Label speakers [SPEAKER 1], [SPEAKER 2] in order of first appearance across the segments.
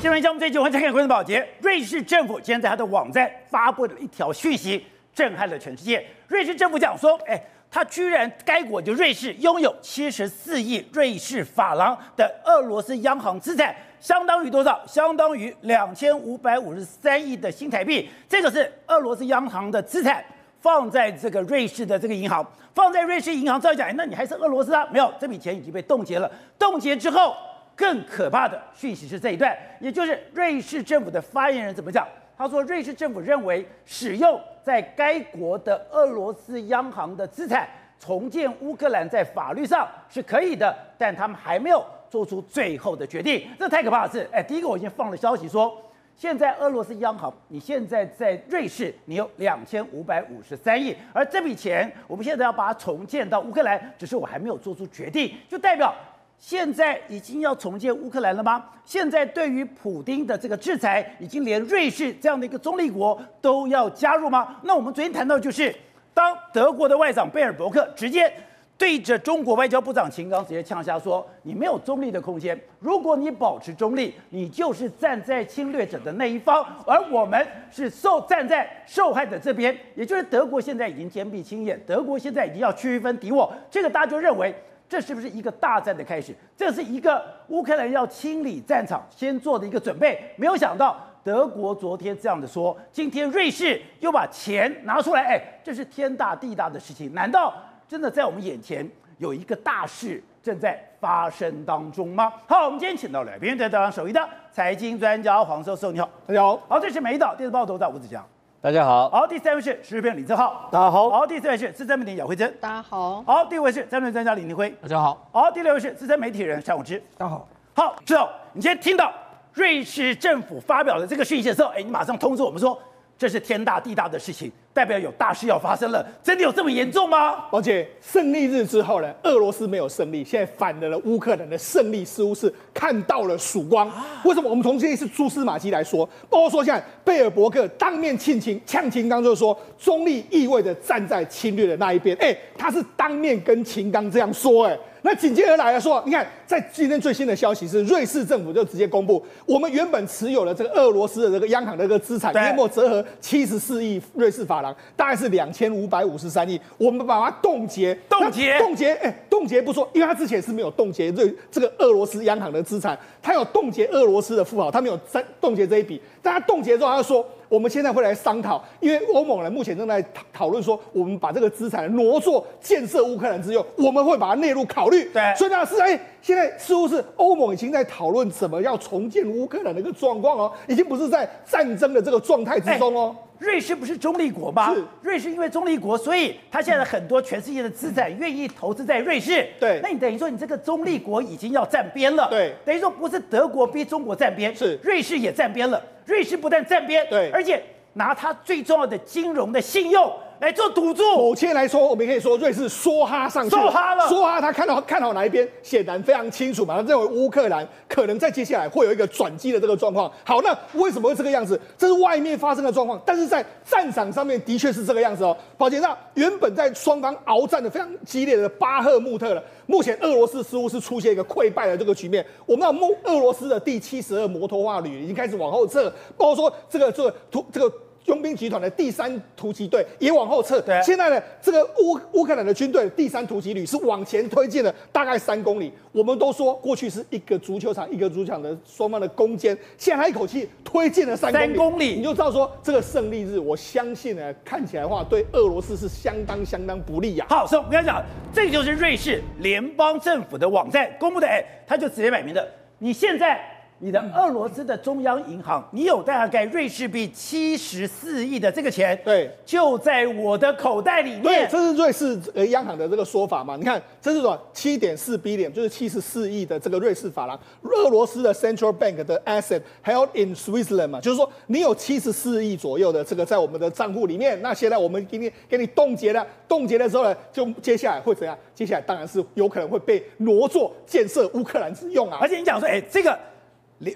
[SPEAKER 1] 新闻节目这一集，我们再看关注宝洁。瑞士政府今天在他的网站发布了一条讯息，震撼了全世界。瑞士政府讲说，哎，他居然该国就瑞士拥有七十四亿瑞士法郎的俄罗斯央行资产，相当于多少？相当于两千五百五十三亿的新台币。这个是俄罗斯央行的资产，放在这个瑞士的这个银行，放在瑞士银行。照讲，那你还是俄罗斯啊？没有，这笔钱已经被冻结了。冻结之后。更可怕的讯息是这一段，也就是瑞士政府的发言人怎么讲？他说，瑞士政府认为使用在该国的俄罗斯央行的资产重建乌克兰，在法律上是可以的，但他们还没有做出最后的决定。这太可怕的是，哎，第一个我已经放了消息说，现在俄罗斯央行，你现在在瑞士，你有两千五百五十三亿，而这笔钱我们现在要把它重建到乌克兰，只是我还没有做出决定，就代表。现在已经要重建乌克兰了吗？现在对于普丁的这个制裁，已经连瑞士这样的一个中立国都要加入吗？那我们昨天谈到，就是当德国的外长贝尔伯克直接对着中国外交部长秦刚直接呛下说：“你没有中立的空间，如果你保持中立，你就是站在侵略者的那一方，而我们是受站在受害者这边。”也就是德国现在已经坚壁清野，德国现在已经要区分敌我，这个大家就认为。这是不是一个大战的开始？这是一个乌克兰要清理战场先做的一个准备。没有想到德国昨天这样的说，今天瑞士又把钱拿出来，哎，这是天大地大的事情。难道真的在我们眼前有一个大事正在发生当中吗？好，我们今天请到来宾，在台湾首位的财经专家黄寿寿，你好，大家好。好，这是美岛电视报头的吴子江。
[SPEAKER 2] 大家好，
[SPEAKER 1] 好，第三位是时事评李正浩，
[SPEAKER 3] 大家好，
[SPEAKER 1] 好，第四位是资深媒体姚慧珍，
[SPEAKER 4] 大家好，
[SPEAKER 1] 好，第五位是战略专家李宁辉，
[SPEAKER 3] 大家好，
[SPEAKER 1] 好，第六位是资深媒体人蔡永之，
[SPEAKER 3] 大家好，
[SPEAKER 1] 好，之后你今天听到瑞士政府发表的这个讯息的时候，哎，你马上通知我们说。这是天大地大的事情，代表有大事要发生了。真的有这么严重吗？
[SPEAKER 3] 而且胜利日之后呢，俄罗斯没有胜利，现在反而了，乌克兰的胜利似乎是看到了曙光。为什么？我们从这一次蛛丝马迹来说，包括说现在贝尔伯克当面呛秦，呛秦刚就是说，中立意味着站在侵略的那一边。哎，他是当面跟秦刚这样说，哎。那紧接而来的说，你看，在今天最新的消息是，瑞士政府就直接公布，我们原本持有的这个俄罗斯的这个央行的这个资产，约莫折合七十四亿瑞士法郎，大概是两千五百五十三亿，我们把它冻结，
[SPEAKER 1] 冻结，
[SPEAKER 3] 冻结，哎，冻结不说，因为他之前是没有冻结瑞这个俄罗斯央行的资产，他有冻结俄罗斯的富豪，他没有在冻结这一笔，但他冻结之后，他就说。我们现在会来商讨，因为欧盟呢目前正在讨讨论说，我们把这个资产挪作建设乌克兰之用，我们会把它纳入考虑。
[SPEAKER 1] 对，
[SPEAKER 3] 所以呢是哎，现在似乎是欧盟已经在讨论怎么要重建乌克兰的一个状况哦，已经不是在战争的这个状态之中哦。
[SPEAKER 1] 瑞士不是中立国吗？
[SPEAKER 3] 是，
[SPEAKER 1] 瑞士因为中立国，所以他现在很多全世界的资产愿意投资在瑞士。
[SPEAKER 3] 对，
[SPEAKER 1] 那你等于说你这个中立国已经要站边了。
[SPEAKER 3] 对，
[SPEAKER 1] 等于说不是德国逼中国站边，
[SPEAKER 3] 是瑞
[SPEAKER 1] 士也站边了。瑞士不但站边，
[SPEAKER 3] 对，
[SPEAKER 1] 而且。拿他最重要的金融的信用来做赌注。
[SPEAKER 3] 目前来说，我们可以说瑞士梭哈上去了，
[SPEAKER 1] 梭哈了，
[SPEAKER 3] 梭哈他看到看好哪一边，显然非常清楚嘛。他认为乌克兰可能在接下来会有一个转机的这个状况。好，那为什么会这个样子？这是外面发生的状况，但是在战场上面的确是这个样子哦。宝杰，那原本在双方鏖战的非常激烈的巴赫穆特了，目前俄罗斯似乎是出现一个溃败的这个局面。我们知道，俄罗斯的第七十二摩托化旅已经开始往后撤，包括说这个这个图这个。佣兵集团的第三突击队也往后撤。对，现在呢，这个乌乌克兰的军队第三突击旅是往前推进了大概三公里。我们都说过去是一个足球场一个足球场的双方的攻坚，现在他一口气推进了三公里，
[SPEAKER 1] 三公里，
[SPEAKER 3] 你就知道说这个胜利日，我相信呢，看起来的话对俄罗斯是相当相当不利呀、
[SPEAKER 1] 啊。好，所以我跟你讲，这就是瑞士联邦政府的网站公布的，哎，他就直接摆明的，你现在。你的俄罗斯的中央银行，你有大概瑞士币七十四亿的这个钱，
[SPEAKER 3] 对，
[SPEAKER 1] 就在我的口袋里面。
[SPEAKER 3] 对，这是瑞士呃央行的这个说法嘛？你看，这是什么？七点四 billion，就是七十四亿的这个瑞士法郎。俄罗斯的 Central Bank 的 asset held in Switzerland 嘛，就是说你有七十四亿左右的这个在我们的账户里面。那现在我们给你给你冻结了，冻结的时候呢，就接下来会怎样？接下来当然是有可能会被挪作建设乌克兰之用啊。
[SPEAKER 1] 而且你讲说，哎，这个。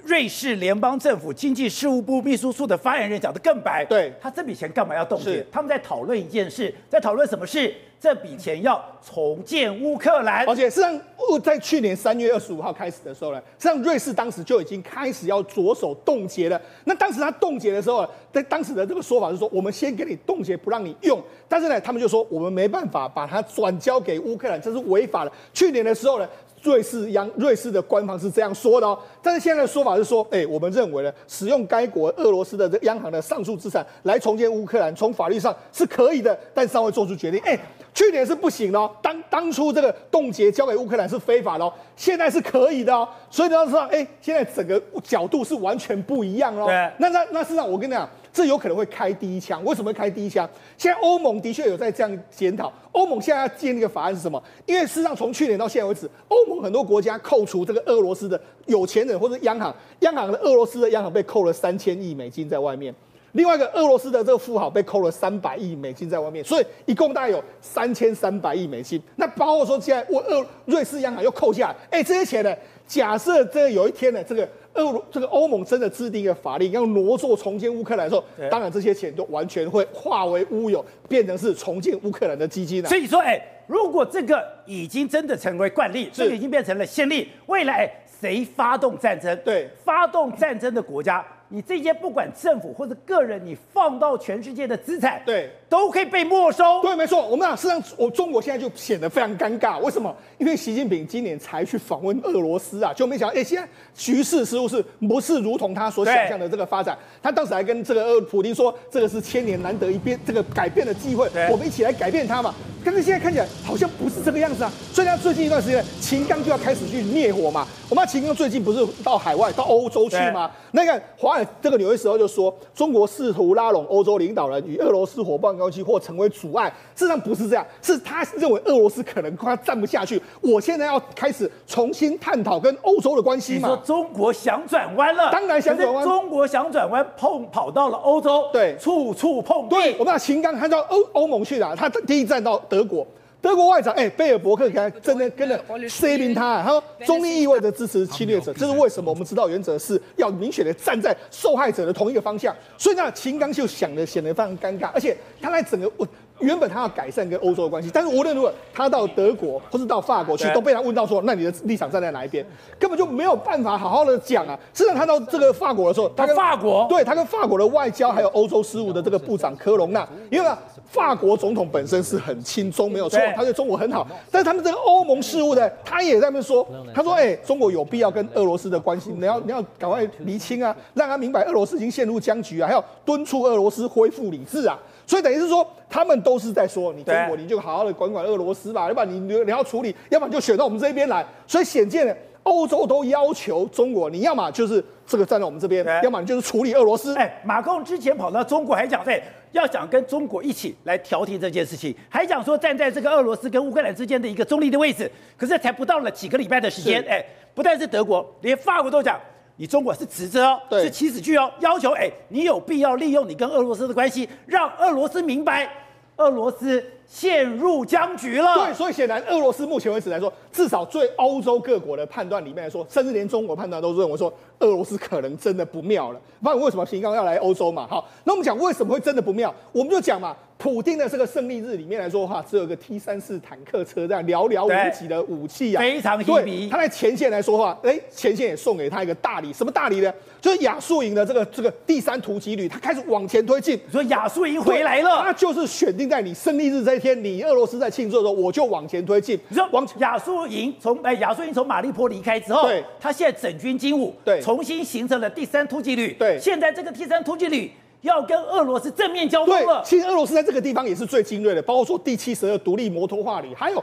[SPEAKER 1] 瑞士联邦政府经济事务部秘书处的发言人讲得更白，
[SPEAKER 3] 对，
[SPEAKER 1] 他这笔钱干嘛要冻结？
[SPEAKER 3] 是
[SPEAKER 1] 他们在讨论一件事，在讨论什么事？这笔钱要重建乌克兰，
[SPEAKER 3] 而且实际上，在去年三月二十五号开始的时候呢，实际上瑞士当时就已经开始要着手冻结了。那当时他冻结的时候，在当时的这个说法是说，我们先给你冻结，不让你用。但是呢，他们就说我们没办法把它转交给乌克兰，这是违法的。去年的时候呢。瑞士央瑞士的官方是这样说的哦，但是现在的说法是说，哎，我们认为呢，使用该国俄罗斯的这央行的上述资产来重建乌克兰，从法律上是可以的，但尚未做出决定。哎，去年是不行的哦，当当初这个冻结交给乌克兰是非法的哦，现在是可以的哦，所以你要知道，哎，现在整个角度是完全不一样哦。
[SPEAKER 1] 对，
[SPEAKER 3] 那那那事实上，我跟你讲。这有可能会开第一枪，为什么会开第一枪？现在欧盟的确有在这样检讨。欧盟现在要建立一个法案是什么？因为事实上从去年到现在为止，欧盟很多国家扣除这个俄罗斯的有钱人或者央行，央行的俄罗斯的央行被扣了三千亿美金在外面，另外一个俄罗斯的这个富豪被扣了三百亿美金在外面，所以一共大概有三千三百亿美金。那包括说现在我俄瑞士央行又扣下来，哎，这些钱呢？假设这个有一天呢，这个。欧这个欧盟真的制定一个法令，要挪作重建乌克兰的时候，当然这些钱都完全会化为乌有，变成是重建乌克兰的基金了。
[SPEAKER 1] 所以说，哎，如果这个已经真的成为惯例，这个已经变成了先例，未来谁发动战争，
[SPEAKER 3] 对，
[SPEAKER 1] 发动战争的国家。你这些不管政府或者个人，你放到全世界的资产，
[SPEAKER 3] 对，
[SPEAKER 1] 都可以被没收。
[SPEAKER 3] 对，没错。我们讲，实际上，我中国现在就显得非常尴尬。为什么？因为习近平今年才去访问俄罗斯啊，就没想到，哎，现在局势似乎是不是如同他所想象的这个发展？他当时还跟这个俄普京说，这个是千年难得一变，这个改变的机会，我们一起来改变它嘛。但是现在看起来好像不是这个样子啊。所以他最近一段时间，秦刚就要开始去灭火嘛。我们秦刚最近不是到海外到欧洲去吗？那个华尔这个纽约时报就说，中国试图拉拢欧洲领导人与俄罗斯伙伴关系或成为阻碍。事实上不是这样，是他认为俄罗斯可能快站不下去。我现在要开始重新探讨跟欧洲的关系嘛。
[SPEAKER 1] 你说中国想转弯了？当然想转弯。中国想转弯，碰跑到了欧洲，
[SPEAKER 3] 对，
[SPEAKER 1] 处处碰壁。
[SPEAKER 3] 对，我们把秦刚看到欧欧盟去了，他第一站到德国。德国外长哎，贝尔伯克还真的跟着声明他，他说中立意味着支持侵略者，这是为什么？我们知道原则是要明显的站在受害者的同一个方向，所以呢，秦刚就想的显得非常尴尬，而且他在整个我。原本他要改善跟欧洲的关系，但是无论如何，他到德国或是到法国去，都被他问到说：“那你的立场站在哪一边？”根本就没有办法好好的讲啊。实际上，他到这个法国的时候，他跟
[SPEAKER 1] 法国
[SPEAKER 3] 对他跟法国的外交还有欧洲事务的这个部长科隆纳，因为法国总统本身是很亲中，没有错，他对中国很好。但是他们这个欧盟事务呢，他也在那边说：“他说，哎，中国有必要跟俄罗斯的关系，你要你要赶快厘清啊，让他明白俄罗斯已经陷入僵局啊，还要敦促俄罗斯恢复理智啊。”所以等于是说，他们都是在说你中国，你就好好的管管俄罗斯吧，要不然你你要处理，要不然就选到我们这边来。所以显见呢，欧洲都要求中国，你要么就是这个站在我们这边，要么你就是处理俄罗斯。
[SPEAKER 1] 哎，马克龙之前跑到中国还讲，对，要想跟中国一起来调停这件事情，还讲说站在这个俄罗斯跟乌克兰之间的一个中立的位置。可是才不到了几个礼拜的时间，哎，不但是德国，连法国都讲。你中国是指责哦，是起始句哦，要求哎，你有必要利用你跟俄罗斯的关系，让俄罗斯明白，俄罗斯陷入僵局了。
[SPEAKER 3] 对，所以显然俄罗斯目前为止来说，至少对欧洲各国的判断里面来说，甚至连中国判断都认为说，俄罗斯可能真的不妙了。不然为什么秦刚要来欧洲嘛？好，那我们讲为什么会真的不妙，我们就讲嘛。普丁的这个胜利日里面来说的话，只有一个 T 三四坦克车这样寥寥无几的武器啊，
[SPEAKER 1] 非常
[SPEAKER 3] 对。他在前线来说的话，哎，前线也送给他一个大礼，什么大礼呢？就是亚速营的这个这个第三突击旅，他开始往前推进。
[SPEAKER 1] 你说亚速营回来了，
[SPEAKER 3] 他就是选定在你胜利日这一天，你俄罗斯在庆祝的时候，我就往前推进。
[SPEAKER 1] 你说往亚速营从哎亚速营从马利坡离开之后，
[SPEAKER 3] 对，
[SPEAKER 1] 他现在整军经武，
[SPEAKER 3] 对，
[SPEAKER 1] 重新形成了第三突击旅。
[SPEAKER 3] 对，
[SPEAKER 1] 现在这个第三突击旅。要跟俄罗斯正面交锋了。
[SPEAKER 3] 对，其实俄罗斯在这个地方也是最精锐的，包括说第七十二独立摩托化旅，还有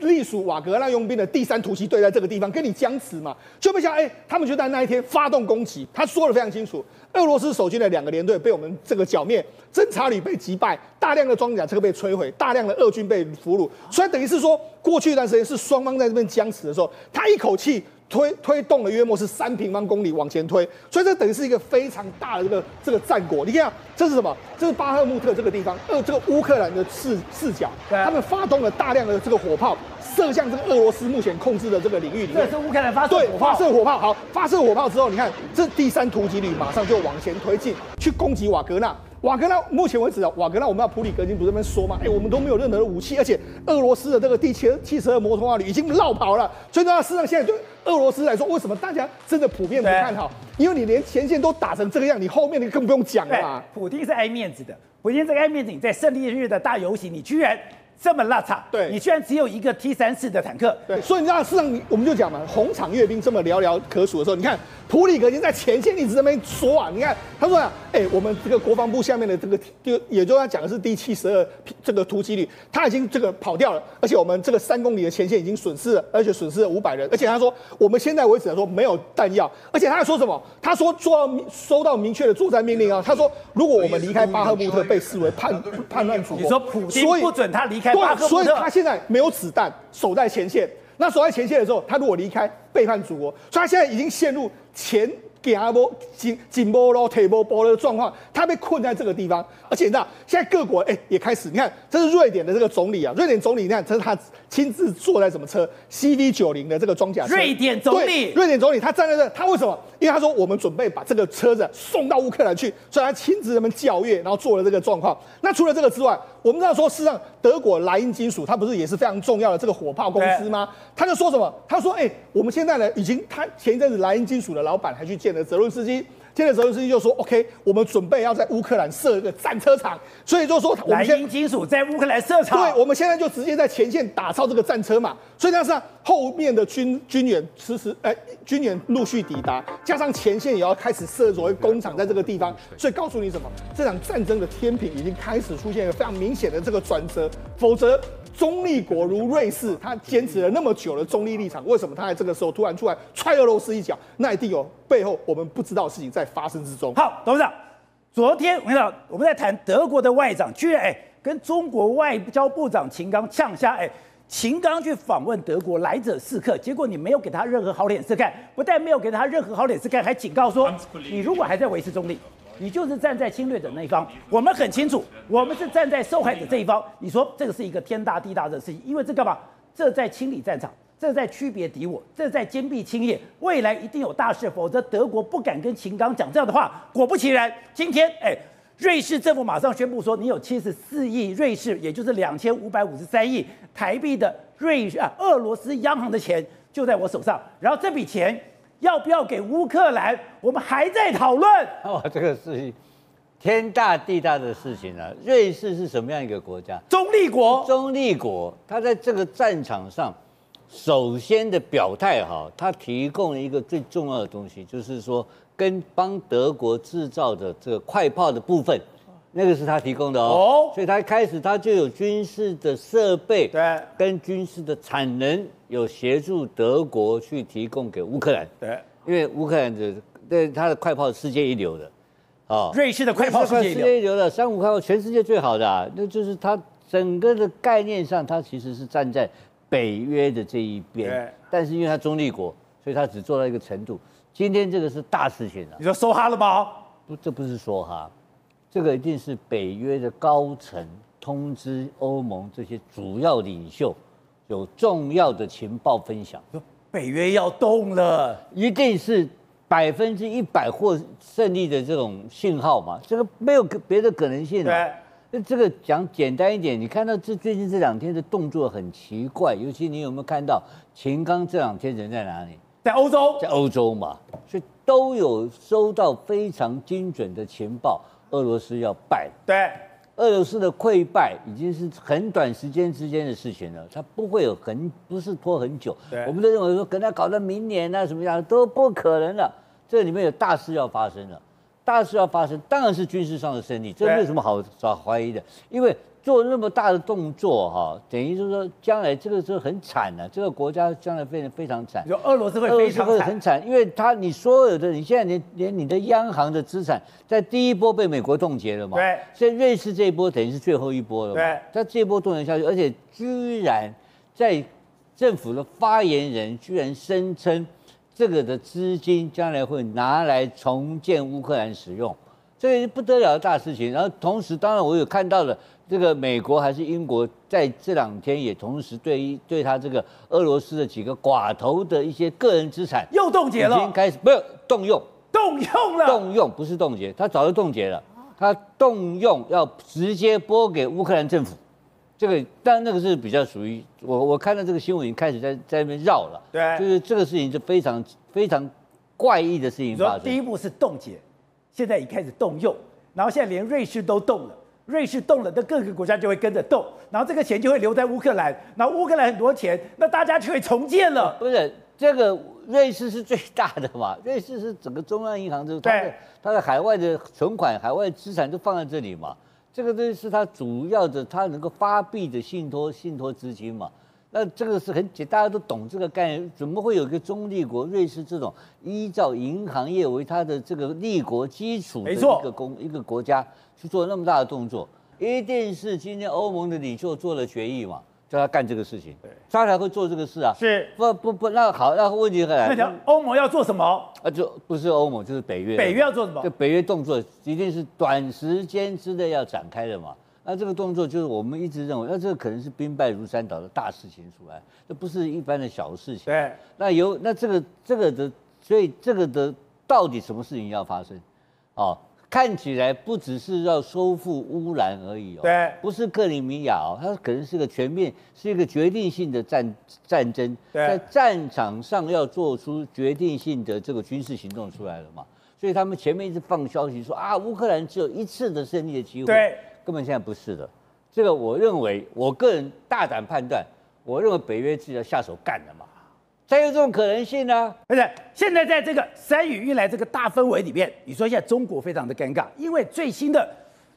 [SPEAKER 3] 隶属瓦格纳佣兵的第三突击队，在这个地方跟你僵持嘛，就不像哎，他们就在那一天发动攻击。他说的非常清楚，俄罗斯守军的两个连队被我们这个剿灭，侦察旅被击败，大量的装甲车被摧毁，大量的俄军被俘虏。所以等于是说，过去一段时间是双方在这边僵持的时候，他一口气。推推动了约莫是三平方公里往前推，所以这等于是一个非常大的这个这个战果。你看，这是什么？这是巴赫穆特这个地方，呃，这个乌克兰的视视角，他们发动了大量的这个火炮，射向这个俄罗斯目前控制的这个领域里面。
[SPEAKER 1] 这是乌克兰发射火炮。
[SPEAKER 3] 对，发射火炮。好，发射火炮之后，你看这第三突击旅马上就往前推进，去攻击瓦格纳。瓦格纳目前为止啊，瓦格纳我们要普里格金不是这边说嘛？哎，我们都没有任何的武器，而且俄罗斯的这个第七七十二摩托化旅已经绕跑了。所以呢，事实上现在对俄罗斯来说，为什么大家真的普遍不看好？因为你连前线都打成这个样，你后面你更不用讲了嘛。
[SPEAKER 1] 普京是爱面子的，普京这个爱面子，你在胜利日的大游行，你居然。这么邋遢，
[SPEAKER 3] 对，
[SPEAKER 1] 你居然只有一个 T 三四的坦克，
[SPEAKER 3] 对，所以你知道，事实上我们就讲嘛，红场阅兵这么寥寥可数的时候，你看普里格已经在前线一直在那边说啊，你看他说啊，哎、欸，我们这个国防部下面的这个就也就他讲的是第七十二这个突击旅，他已经这个跑掉了，而且我们这个三公里的前线已经损失了，而且损失了五百人，而且他说我们现在为止来说没有弹药，而且他还说什么？他说做到收到明确的作战命令啊，他说如果我们离开巴赫穆特被视为叛叛乱主义，
[SPEAKER 1] 你说普京不准他离开。
[SPEAKER 3] 对，所以他现在没有子弹，守在前线。那守在前线的时候，他如果离开，背叛祖国，所以他现在已经陷入前。给阿波紧紧波咯，腿波波的状况，他被困在这个地方，而且你知道，现在各国哎、欸、也开始，你看，这是瑞典的这个总理啊，瑞典总理，你看，这是他亲自坐在什么车？CV 九零的这个装甲车。
[SPEAKER 1] 瑞典总理，
[SPEAKER 3] 瑞典总理，他站在这，他为什么？因为他说我们准备把这个车子送到乌克兰去，所以他亲自他们教阅，然后做了这个状况。那除了这个之外，我们知道说，事实上德国莱茵金属，它不是也是非常重要的这个火炮公司吗？他就说什么？他说，哎、欸，我们现在呢，已经他前一阵子莱茵金属的老板还去见。了泽伦斯基，现在泽伦斯基就说：“OK，我们准备要在乌克兰设一个战车场，所以就说我们
[SPEAKER 1] 莱茵金属在乌克兰设厂，
[SPEAKER 3] 对，我们现在就直接在前线打造这个战车嘛。所以，加上后面的军军援迟迟，哎，军援陆续抵达，加上前线也要开始设所谓工厂在这个地方，所以告诉你什么？这场战争的天平已经开始出现一个非常明显的这个转折，否则。”中立国如瑞士，他坚持了那么久的中立立场，为什么他在这个时候突然出来踹俄罗斯一脚？那一定有背后我们不知道的事情在发生之中。
[SPEAKER 1] 好，董事长，昨天我跟你讲，我们在谈德国的外长，居然哎跟中国外交部长秦刚呛虾，哎，秦刚去访问德国，来者是客，结果你没有给他任何好脸色看，不但没有给他任何好脸色看，还警告说，你如果还在维持中立。你就是站在侵略者那一方，我们很清楚，我们是站在受害者这一方。你说这个是一个天大地大的事情，因为这干嘛？这在清理战场，这在区别敌我，这在坚壁清野。未来一定有大事，否则德国不敢跟秦刚讲这样的话。果不其然，今天哎，瑞士政府马上宣布说，你有七十四亿瑞士，也就是两千五百五十三亿台币的瑞啊，俄罗斯央行的钱就在我手上，然后这笔钱。要不要给乌克兰？我们还在讨论。
[SPEAKER 2] 哦，这个事情天大地大的事情啊！瑞士是什么样一个国家？
[SPEAKER 1] 中立国。
[SPEAKER 2] 中立国，他在这个战场上，首先的表态哈，他提供了一个最重要的东西，就是说跟帮德国制造的这个快炮的部分。那个是他提供的哦，所以他一开始他就有军事的设备，
[SPEAKER 1] 对，
[SPEAKER 2] 跟军事的产能有协助德国去提供给乌克兰，
[SPEAKER 1] 对，
[SPEAKER 2] 因为乌克兰的对他的快炮是世界一流的，哦，
[SPEAKER 1] 瑞士的快炮是世界一流。
[SPEAKER 2] 的，三五快炮全世界最好的啊，那就是他整个的概念上，他其实是站在北约的这一边，对，但是因为他中立国，所以他只做到一个程度。今天这个是大事情了，
[SPEAKER 1] 你说说哈了吗？
[SPEAKER 2] 不，这不是说哈。这个一定是北约的高层通知欧盟这些主要领袖，有重要的情报分享。
[SPEAKER 1] 北约要动了，
[SPEAKER 2] 一定是百分之一百获胜利的这种信号嘛？这个没有别的可能性。对，那这个讲简单一点，你看到这最近这两天的动作很奇怪，尤其你有没有看到秦刚这两天人在哪里？
[SPEAKER 1] 在欧洲，
[SPEAKER 2] 在欧洲嘛，所以都有收到非常精准的情报。俄罗斯要败，
[SPEAKER 1] 对，
[SPEAKER 2] 俄罗斯的溃败已经是很短时间之间的事情了，它不会有很，不是拖很久。对，我们都认为说，可能搞到明年啊什么样都不可能了，这里面有大事要发生了，大事要发生，当然是军事上的胜利，这没有什么好找怀疑的，因为。做那么大的动作哈，等于就是说，将来这个是很惨的，这个国家将来变得非常惨。
[SPEAKER 1] 就俄罗斯会非常惨，
[SPEAKER 2] 很惨，因为他你所有的，你现在连连你的央行的资产，在第一波被美国冻结了嘛？
[SPEAKER 1] 对。
[SPEAKER 2] 所以瑞士这一波等于是最后一波了嘛？
[SPEAKER 1] 对。
[SPEAKER 2] 他这一波冻结下去，而且居然在政府的发言人居然声称，这个的资金将来会拿来重建乌克兰使用，这个是不得了的大事情。然后同时，当然我有看到了这个美国还是英国在这两天也同时对于对他这个俄罗斯的几个寡头的一些个人资产
[SPEAKER 1] 又冻结了，
[SPEAKER 2] 已经开始不是动用，
[SPEAKER 1] 动用了，
[SPEAKER 2] 动用不是冻结，他早就冻结了，他动用要直接拨给乌克兰政府。这个，但那个是比较属于我，我看到这个新闻已经开始在在那边绕了。
[SPEAKER 1] 对，
[SPEAKER 2] 就是这个事情是非常非常怪异的事情发生。
[SPEAKER 1] 第一步是冻结，现在已开始动用，然后现在连瑞士都动了，瑞士动了，那各个国家就会跟着动，然后这个钱就会留在乌克兰，然后乌克兰很多钱，那大家就会重建了。
[SPEAKER 2] 不是，这个瑞士是最大的嘛？瑞士是整个中央银行，就是它的它的海外的存款、海外资产都放在这里嘛。这个东西是它主要的，它能够发币的信托信托资金嘛？那这个是很简，大家都懂这个概念。怎么会有一个中立国瑞士这种依照银行业为它的这个立国基础的一个公一个国家去做那么大的动作？一定是今天欧盟的领袖做了决议嘛？叫他干这个事情，对，他才会做这个事啊。
[SPEAKER 1] 是，
[SPEAKER 2] 不不不，那好，那问题很来。
[SPEAKER 1] 那欧盟要做什么？
[SPEAKER 2] 啊，就不是欧盟，就是北约。
[SPEAKER 1] 北约要做什么？
[SPEAKER 2] 就北约动作一定是短时间之内要展开的嘛。那这个动作就是我们一直认为，那这个可能是兵败如山倒的大事情出来，这不是一般的小事情。
[SPEAKER 1] 对。
[SPEAKER 2] 那有那这个这个的，所以这个的到底什么事情要发生？哦。看起来不只是要收复乌兰而已哦，
[SPEAKER 1] 对，
[SPEAKER 2] 不是克里米亚哦，它可能是个全面，是一个决定性的战战争，在战场上要做出决定性的这个军事行动出来了嘛，所以他们前面一直放消息说啊，乌克兰只有一次的胜利的机会，
[SPEAKER 1] 对，
[SPEAKER 2] 根本现在不是的，这个我认为，我个人大胆判断，我认为北约自己要下手干了嘛。才有这种可能性呢、啊，
[SPEAKER 1] 而且现在在这个山雨欲来这个大氛围里面，你说现在中国非常的尴尬，因为最新的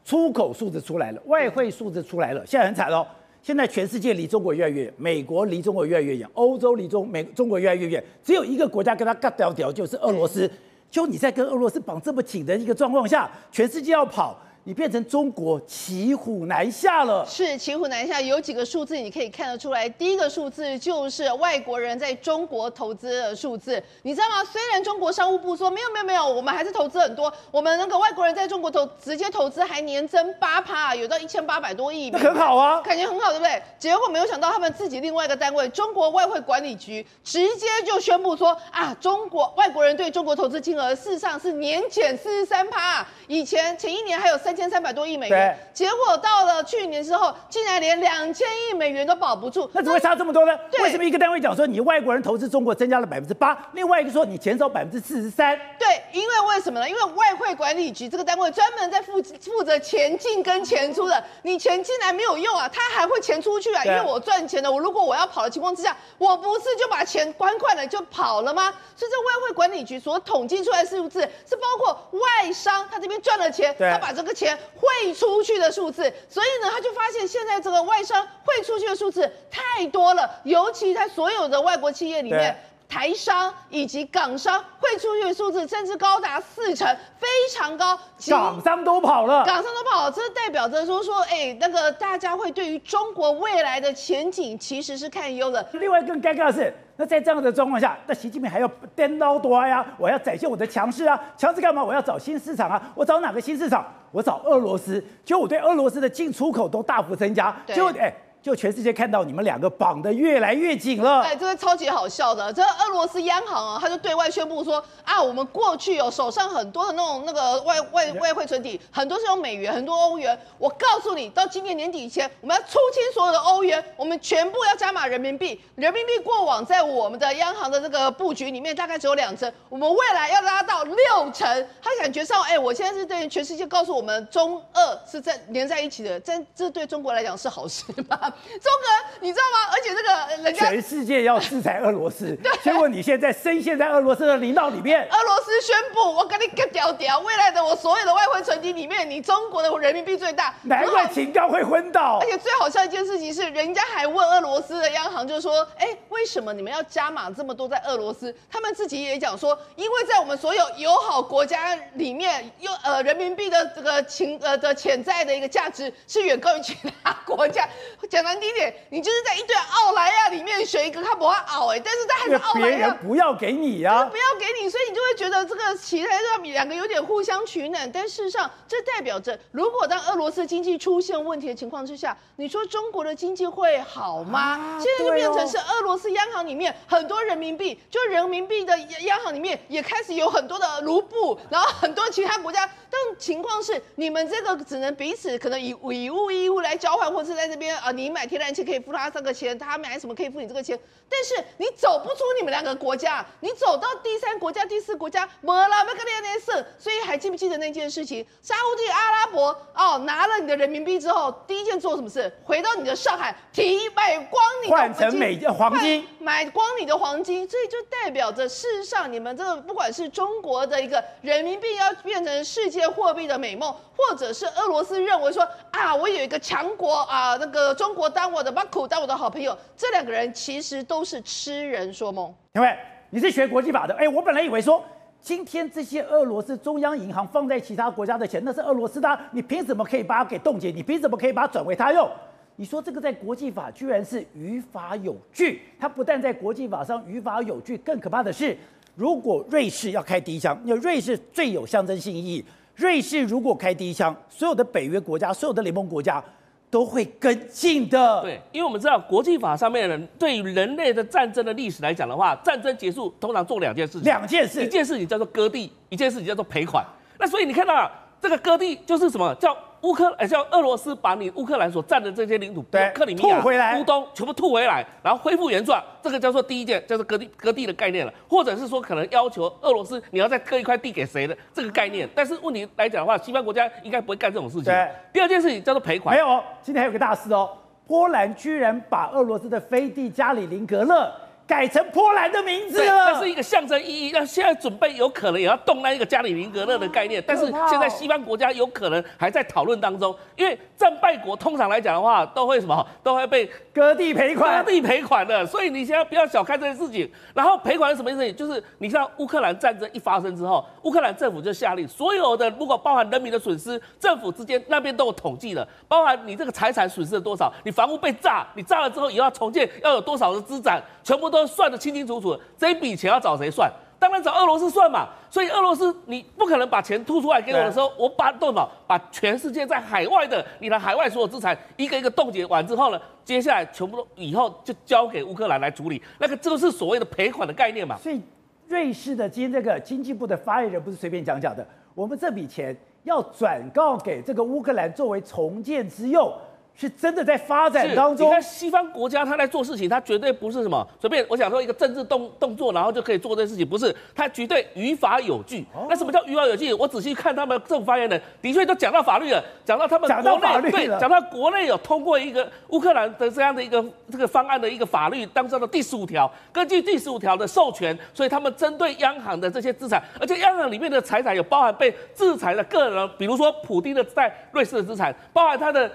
[SPEAKER 1] 出口数字出来了，外汇数字出来了，现在很惨哦。现在全世界离中国越来越远，美国离中国越来越远，欧洲离中美中国越来越远，只有一个国家跟他尬掉掉，就是俄罗斯。就你在跟俄罗斯绑这么紧的一个状况下，全世界要跑。你变成中国骑虎难下了，
[SPEAKER 4] 是骑虎难下。有几个数字你可以看得出来，第一个数字就是外国人在中国投资的数字，你知道吗？虽然中国商务部说没有没有没有，我们还是投资很多，我们那个外国人在中国投直接投资还年增八趴，有到一千八百多亿，
[SPEAKER 1] 那很好啊，
[SPEAKER 4] 感觉很好，对不对？结果没有想到他们自己另外一个单位中国外汇管理局直接就宣布说啊，中国外国人对中国投资金额事实上是年减四十三趴，以前前一年还有三。千三百多亿美元，结果到了去年之后，竟然连两千亿美元都保不住，
[SPEAKER 1] 那怎么会差这么多呢？为什么一个单位讲说你外国人投资中国增加了百分之八，另外一个说你减少百分之四十三？
[SPEAKER 4] 对，因为为什么呢？因为外汇管理局这个单位专门在负负责钱进跟钱出的，你钱进来没有用啊，他还会钱出去啊，因为我赚钱的，我如果我要跑的情况之下，我不是就把钱关快了就跑了吗？所以这外汇管理局所统计出来的数字是包括外商他这边赚了钱，他把这个钱。汇出去的数字，所以呢，他就发现现在这个外商汇出去的数字太多了，尤其在所有的外国企业里面，台商以及港商汇出去的数字甚至高达四成，非常高。
[SPEAKER 1] 港商都跑了，
[SPEAKER 4] 港商都跑了，这代表着说说，哎，那个大家会对于中国未来的前景其实是看忧的。
[SPEAKER 1] 另外更尴尬的是。那在这样的状况下，那习近平还要颠倒多呀？我要展现我的强势啊！强势干嘛？我要找新市场啊！我找哪个新市场？我找俄罗斯。就我对俄罗斯的进出口都大幅增加。就哎。就全世界看到你们两个绑得越来越紧了，
[SPEAKER 4] 哎，这个超级好笑的。这个俄罗斯央行啊，他就对外宣布说啊，我们过去有手上很多的那种那个外外外汇存底，很多是用美元，很多欧元。我告诉你，到今年年底以前，我们要出清所有的欧元，我们全部要加码人民币。人民币过往在我们的央行的这个布局里面大概只有两成，我们未来要拉到六成。他感觉上，哎，我现在是对全世界告诉我们，中俄是在连在一起的，这这对中国来讲是好事吗？中国，你知道吗？而且这个人家
[SPEAKER 1] 全世界要制裁俄罗斯，结果你现在深陷在俄罗斯的领导里面。
[SPEAKER 4] 俄罗斯宣布，我跟你个屌屌，未来的我所有的外汇存底里面，你中国的人民币最大。
[SPEAKER 1] 难怪秦刚会昏倒。
[SPEAKER 4] 而且最好笑一件事情是，人家还问俄罗斯的央行，就是说，哎，为什么你们要加码这么多在俄罗斯？他们自己也讲说，因为在我们所有友好国家里面，有呃人民币的这个情呃的潜在的一个价值是远高于其他国家。讲难听点，你就是在一堆奥莱亚里面选一个看不会奥哎，但是他还是奥莱亚，
[SPEAKER 1] 别人不要给你呀、啊，
[SPEAKER 4] 不要给你，所以你就会觉得这个其他两个有点互相取暖。但事实上，这代表着如果当俄罗斯经济出现问题的情况之下，你说中国的经济会好吗？现在就变成是俄罗斯央行里面很多人民币，就人民币的央行里面也开始有很多的卢布，然后很多其他国家。但情况是，你们这个只能彼此可能以以物易物来交换，或者是在这边啊，你买天然气可以付他这个钱，他买什么可以付你这个钱。但是你走不出你们两个国家，你走到第三国家、第四国家，没了，没跟你那事。所以还记不记得那件事情？沙乌地阿拉伯哦，拿了你的人民币之后，第一件做什么事？回到你的上海，提买光你的黄金，
[SPEAKER 1] 换成美黄金，
[SPEAKER 4] 买光你的黄金。所以就代表着，事实上你们这个不管是中国的一个人民币要变成世界货币的美梦，或者是俄罗斯认为说啊，我有一个强国啊，那个中国当我的把苦当我的好朋友，这两个人其实都。都是痴人说梦。
[SPEAKER 1] 因为你是学国际法的，哎，我本来以为说，今天这些俄罗斯中央银行放在其他国家的钱，那是俄罗斯的，你凭什么可以把它给冻结？你凭什么可以把它转为他用？你说这个在国际法居然是于法有据，它不但在国际法上于法有据，更可怕的是，如果瑞士要开第一枪，因为瑞士最有象征性意义，瑞士如果开第一枪，所有的北约国家，所有的联盟国家。都会跟进的。
[SPEAKER 5] 对，因为我们知道国际法上面的人对于人类的战争的历史来讲的话，战争结束通常做两件事情，
[SPEAKER 1] 两件事，
[SPEAKER 5] 一件事情叫做割地，一件事情叫做赔款。那所以你看到这个割地就是什么叫？乌克兰叫俄罗斯把你乌克兰所占的这些领土，
[SPEAKER 1] 对，
[SPEAKER 5] 克里米
[SPEAKER 1] 亚、回来，
[SPEAKER 5] 乌东全部吐回来，然后恢复原状，这个叫做第一件，叫做割地割地的概念了。或者是说，可能要求俄罗斯你要再割一块地给谁的这个概念。但是问题来讲的话，西方国家应该不会干这种事情。
[SPEAKER 1] 对，
[SPEAKER 5] 第二件事情叫做赔款。
[SPEAKER 1] 没有，今天还有个大事哦，波兰居然把俄罗斯的飞地加里宁格勒。改成波兰的名字了，
[SPEAKER 5] 那是一个象征意义。那现在准备有可能也要动那一个加里宁格勒的概念，但是现在西方国家有可能还在讨论当中，因为战败国通常来讲的话，都会什么，都会被
[SPEAKER 1] 割地赔款，
[SPEAKER 5] 割地赔款的。所以你现在不要小看这件事情。然后赔款是什么意思？就是你像乌克兰战争一发生之后，乌克兰政府就下令，所有的如果包含人民的损失，政府之间那边都有统计的，包含你这个财产损失了多少，你房屋被炸，你炸了之后以后要重建要有多少的资产，全部都算得清清楚楚，这一笔钱要找谁算？当然找俄罗斯算嘛。所以俄罗斯你不可能把钱吐出来给我的时候，我把动脑把全世界在海外的你的海外所有资产一个一个冻结完之后呢，接下来全部都以后就交给乌克兰来处理。那个这个是所谓的赔款的概念嘛。
[SPEAKER 1] 所以瑞士的今天这个经济部的发言人不是随便讲讲的，我们这笔钱要转告给这个乌克兰作为重建之用。是真的在发展当中。
[SPEAKER 5] 你看西方国家，他在做事情，他绝对不是什么随便。我想说一个政治动动作，然后就可以做这件事情，不是，他绝对于法有据。那什么叫于法有据？我仔细看他们政府发言人，的确都讲到法律了，讲到他们国内对，讲到国内有通过一个乌克兰的这样的一个这个方案的一个法律当中的第十五条，根据第十五条的授权，所以他们针对央行的这些资产，而且央行里面的财产有包含被制裁的个人，比如说普丁的在瑞士的资产，包含他的。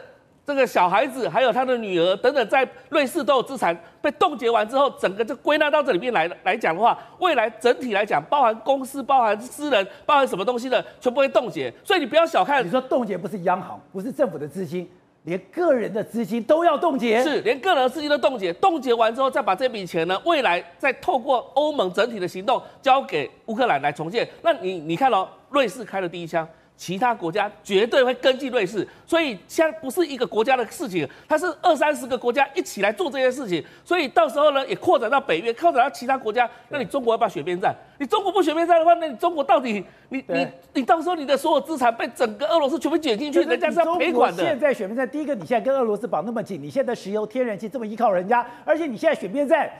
[SPEAKER 5] 这个小孩子还有他的女儿等等，在瑞士都有资产被冻结完之后，整个就归纳到这里面来来讲的话，未来整体来讲，包含公司、包含私人、包含什么东西的，全部会冻结。所以你不要小看，
[SPEAKER 1] 你说冻结不是央行，不是政府的资金，连个人的资金都要冻结，
[SPEAKER 5] 是连个人的资金都冻结。冻结完之后，再把这笔钱呢，未来再透过欧盟整体的行动交给乌克兰来重建。那你你看哦，瑞士开了第一枪。其他国家绝对会跟进瑞士，所以现在不是一个国家的事情，它是二三十个国家一起来做这些事情，所以到时候呢，也扩展到北约，扩展到其他国家。那你中国要不要选边站？你中国不选边站的话，那你中国到底你你你到时候你的所有资产被整个俄罗斯全部卷进去，人家是要赔款的。
[SPEAKER 1] 现在选边站，第一个你现在跟俄罗斯绑那么紧，你现在石油、天然气这么依靠人家，而且你现在选边站。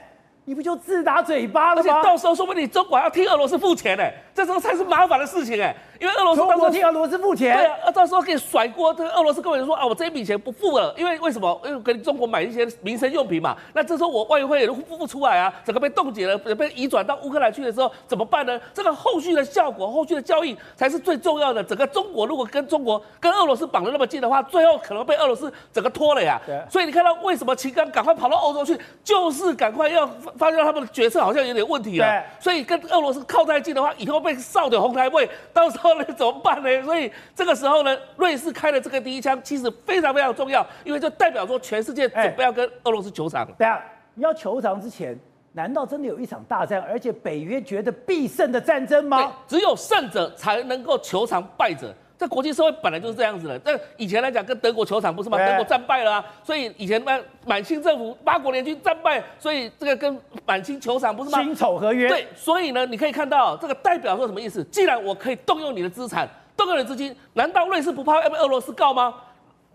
[SPEAKER 1] 你不就自打嘴巴了吗？
[SPEAKER 5] 而且到时候说不定中国还要替俄罗斯付钱呢，这时候才是麻烦的事情哎，因为俄罗斯到时候
[SPEAKER 1] 替俄罗斯付钱，
[SPEAKER 5] 对啊，到时候可以甩锅。这个俄罗斯根本就说啊，我这一笔钱不付了，因为为什么？因为给中国买一些民生用品嘛。那这时候我外汇也都付不出来啊，整个被冻结了，被移转到乌克兰去的时候怎么办呢？这个后续的效果，后续的交易才是最重要的。整个中国如果跟中国跟俄罗斯绑得那么近的话，最后可能被俄罗斯整个拖了呀。对。所以你看到为什么秦刚赶快跑到欧洲去，就是赶快要发现他们的决。策好像有点问题了，对，所以跟俄罗斯靠太近的话，以后被烧的红台位，到时候候呢 怎么办呢？所以这个时候呢，瑞士开了这个第一枪，其实非常非常重要，因为就代表说全世界准备要跟俄罗斯求偿。
[SPEAKER 1] 对啊，要求偿之前，难道真的有一场大战，而且北约觉得必胜的战争吗？
[SPEAKER 5] 只有胜者才能够求偿败者。在国际社会本来就是这样子的。但以前来讲，跟德国球场不是吗？德国战败了啊，所以以前那满清政府八国联军战败，所以这个跟满清球场不是吗？
[SPEAKER 1] 辛丑合约。
[SPEAKER 5] 对，所以呢，你可以看到这个代表说什么意思？既然我可以动用你的资产，动用你的资金，难道瑞士不怕要被俄罗斯告吗？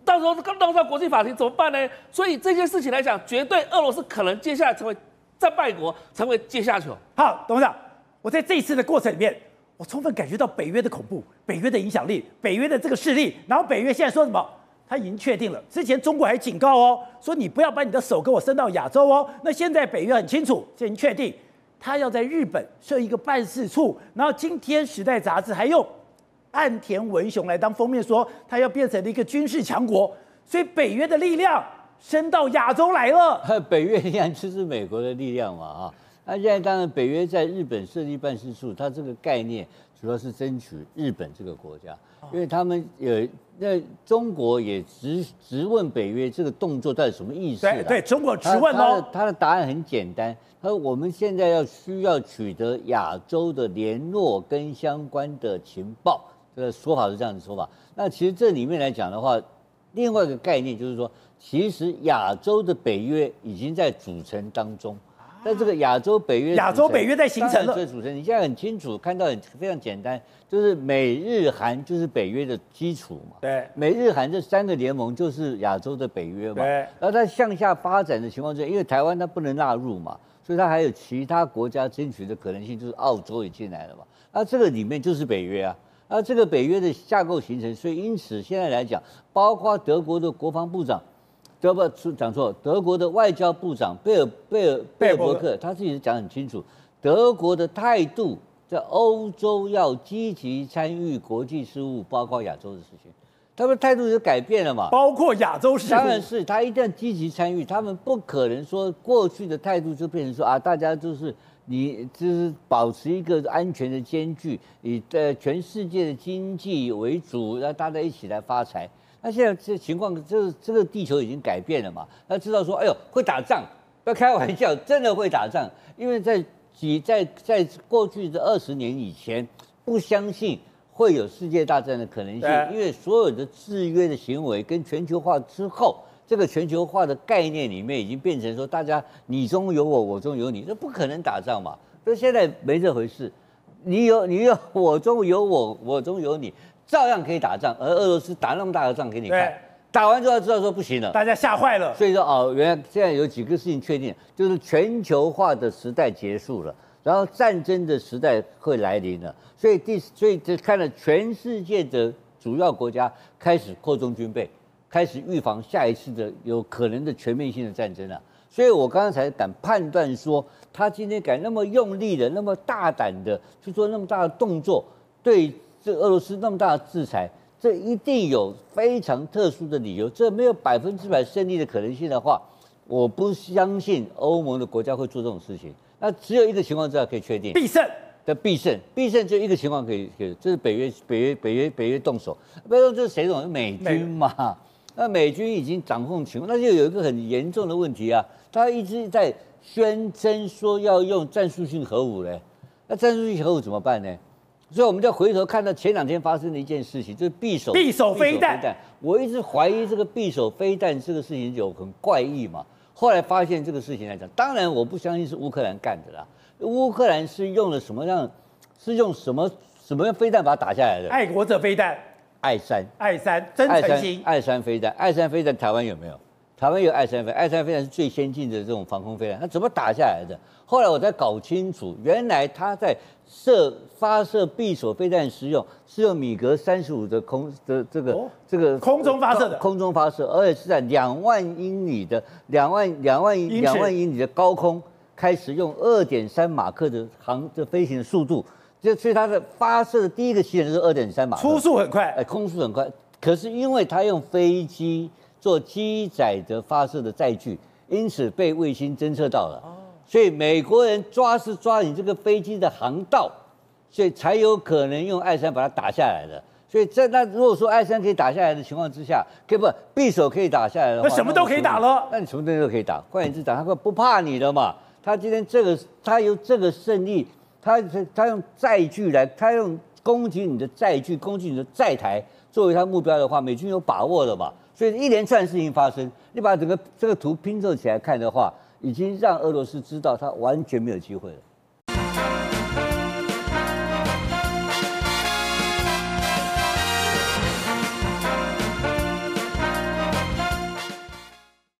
[SPEAKER 5] 到时候刚弄到国际法庭怎么办呢？所以这件事情来讲，绝对俄罗斯可能接下来成为战败国，成为阶下囚。
[SPEAKER 1] 好，董事长，我在这一次的过程里面。我充分感觉到北约的恐怖，北约的影响力，北约的这个势力。然后北约现在说什么？他已经确定了。之前中国还警告哦，说你不要把你的手给我伸到亚洲哦。那现在北约很清楚，已经确定，他要在日本设一个办事处。然后今天《时代》杂志还用岸田文雄来当封面，说他要变成了一个军事强国。所以北约的力量伸到亚洲来了。
[SPEAKER 2] 北约力量就是美国的力量嘛啊。那现在当然，北约在日本设立办事处，它这个概念主要是争取日本这个国家，因为他们有那中国也直直问北约这个动作到底什么意思？
[SPEAKER 1] 对对，中国直问哦。
[SPEAKER 2] 他的答案很简单，他说我们现在要需要取得亚洲的联络跟相关的情报，这个说法是这样的说法。那其实这里面来讲的话，另外一个概念就是说，其实亚洲的北约已经在组成当中。在这个亚洲北约，
[SPEAKER 1] 亚洲北约在形成了。
[SPEAKER 2] 这组成，你现在很清楚看到很非常简单，就是美日韩就是北约的基础嘛。
[SPEAKER 1] 对，
[SPEAKER 2] 美日韩这三个联盟就是亚洲的北约嘛。对。然后它向下发展的情况之下，因为台湾它不能纳入嘛，所以它还有其他国家争取的可能性，就是澳洲也进来了嘛。那这个里面就是北约啊。那这个北约的架构形成，所以因此现在来讲，包括德国的国防部长。德不讲错，德国的外交部长贝尔贝尔贝尔伯克，他自己讲很清楚，德国的态度在欧洲要积极参与国际事务，包括亚洲的事情，他们态度就改变了嘛，
[SPEAKER 1] 包括亚洲事务，
[SPEAKER 2] 当然是他一定要积极参与，他们不可能说过去的态度就变成说啊，大家就是你就是保持一个安全的间距，以呃全世界的经济为主，让大家一起来发财。那现在这情况，这这个地球已经改变了嘛？他知道说，哎呦，会打仗，不要开玩笑，真的会打仗。因为在几在在过去的二十年以前，不相信会有世界大战的可能性，因为所有的制约的行为跟全球化之后，这个全球化的概念里面已经变成说，大家你中有我，我中有你，这不可能打仗嘛。所以现在没这回事，你有你有我中有我，我中有你。照样可以打仗，而俄罗斯打那么大的仗给你看，打完之后知道说不行了，
[SPEAKER 1] 大家吓坏了。
[SPEAKER 2] 所以说哦，原来现在有几个事情确定，就是全球化的时代结束了，然后战争的时代会来临了。所以第所以这看了全世界的主要国家开始扩充军备，开始预防下一次的有可能的全面性的战争了。所以我刚刚才敢判断说，他今天敢那么用力的、那么大胆的去做那么大的动作，对。这俄罗斯那么大的制裁，这一定有非常特殊的理由。这没有百分之百胜利的可能性的话，我不相信欧盟的国家会做这种事情。那只有一个情况之下可以确定
[SPEAKER 1] 必胜
[SPEAKER 2] 的必胜，必胜就一个情况可以，可以，就是北约北约北约北约动手。不要说这是谁动手？美军嘛。那美军已经掌控情况，那就有一个很严重的问题啊。他一直在宣称说要用战术性核武嘞，那战术性核武怎么办呢？所以我们就回头看到前两天发生的一件事情，就是匕首
[SPEAKER 1] 匕首飞弹。
[SPEAKER 2] 我一直怀疑这个匕首飞弹这个事情有很怪异嘛。后来发现这个事情来讲，当然我不相信是乌克兰干的啦。乌克兰是用了什么样？是用什么什么样飞弹把它打下来的？
[SPEAKER 1] 爱国者飞弹。
[SPEAKER 2] 爱三。
[SPEAKER 1] 爱三。真诚心。
[SPEAKER 2] 爱三飞弹。爱三飞弹台湾有没有？台湾有爱三飞，爱三飞弹是最先进的这种防空飞弹，它怎么打下来的？后来我才搞清楚，原来它在射发射闭锁飞弹时用是用米格三十五的空的这个、哦、这个
[SPEAKER 1] 空中发射的，
[SPEAKER 2] 空中发射，而且是在两万英里的两万两万两万英里的高空开始用二点三马克的航的飞行的速度，就所以它的发射的第一个起点是二点三马克，
[SPEAKER 1] 初速很快，
[SPEAKER 2] 哎，空速很快，可是因为它用飞机。做机载的发射的载具，因此被卫星侦测到了。所以美国人抓是抓你这个飞机的航道，所以才有可能用爱山把它打下来的。所以在那如果说爱山可以打下来的情况之下，可以不匕首可以打下来的话，
[SPEAKER 1] 那什么都可以打了。
[SPEAKER 2] 那你什么东西都可以打，换言之，打他会不怕你的嘛？他今天这个，他有这个胜利，他他用载具来，他用攻击你的载具，攻击你的载台作为他目标的话，美军有把握的嘛？所以一连串事情发生，你把整个这个图拼凑起来看的话，已经让俄罗斯知道他完全没有机会了。